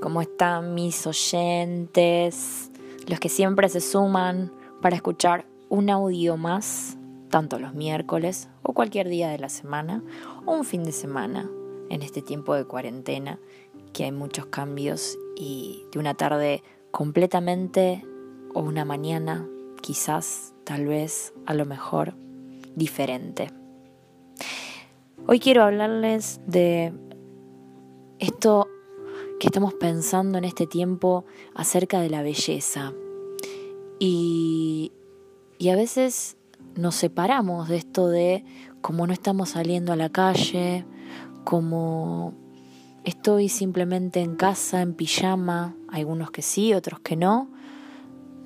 ¿Cómo están mis oyentes? Los que siempre se suman para escuchar un audio más, tanto los miércoles o cualquier día de la semana o un fin de semana en este tiempo de cuarentena, que hay muchos cambios y de una tarde completamente o una mañana, quizás, tal vez, a lo mejor, diferente. Hoy quiero hablarles de esto que estamos pensando en este tiempo acerca de la belleza. Y, y a veces nos separamos de esto de como no estamos saliendo a la calle, como estoy simplemente en casa, en pijama, algunos que sí, otros que no,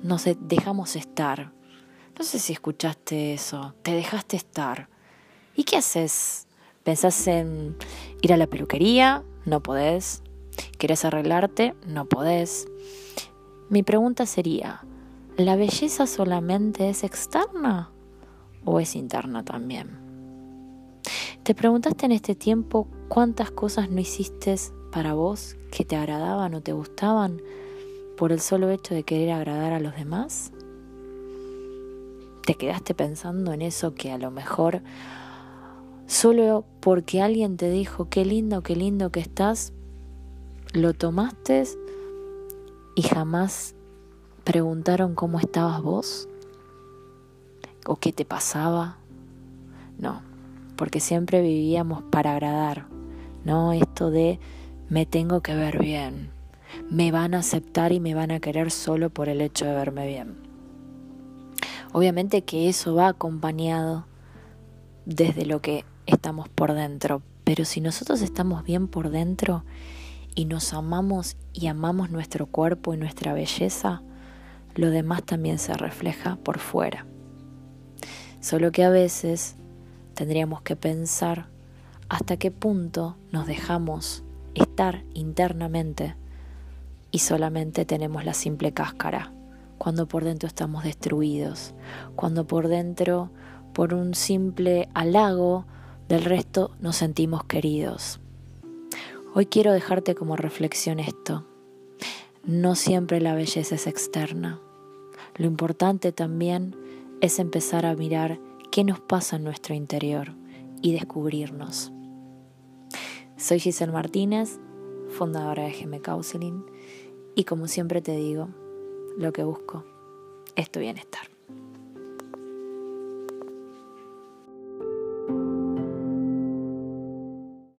nos dejamos estar. No sé si escuchaste eso, te dejaste estar. ¿Y qué haces? ¿Pensás en ir a la peluquería? No podés. ¿Querés arreglarte? No podés. Mi pregunta sería, ¿la belleza solamente es externa o es interna también? ¿Te preguntaste en este tiempo cuántas cosas no hiciste para vos que te agradaban o te gustaban por el solo hecho de querer agradar a los demás? ¿Te quedaste pensando en eso que a lo mejor solo porque alguien te dijo qué lindo, qué lindo que estás, lo tomaste y jamás preguntaron cómo estabas vos o qué te pasaba. No, porque siempre vivíamos para agradar, no esto de me tengo que ver bien, me van a aceptar y me van a querer solo por el hecho de verme bien. Obviamente que eso va acompañado desde lo que estamos por dentro, pero si nosotros estamos bien por dentro y nos amamos y amamos nuestro cuerpo y nuestra belleza, lo demás también se refleja por fuera. Solo que a veces tendríamos que pensar hasta qué punto nos dejamos estar internamente y solamente tenemos la simple cáscara, cuando por dentro estamos destruidos, cuando por dentro, por un simple halago del resto, nos sentimos queridos. Hoy quiero dejarte como reflexión esto. No siempre la belleza es externa. Lo importante también es empezar a mirar qué nos pasa en nuestro interior y descubrirnos. Soy Giselle Martínez, fundadora de GM Counseling, y como siempre te digo, lo que busco es tu bienestar.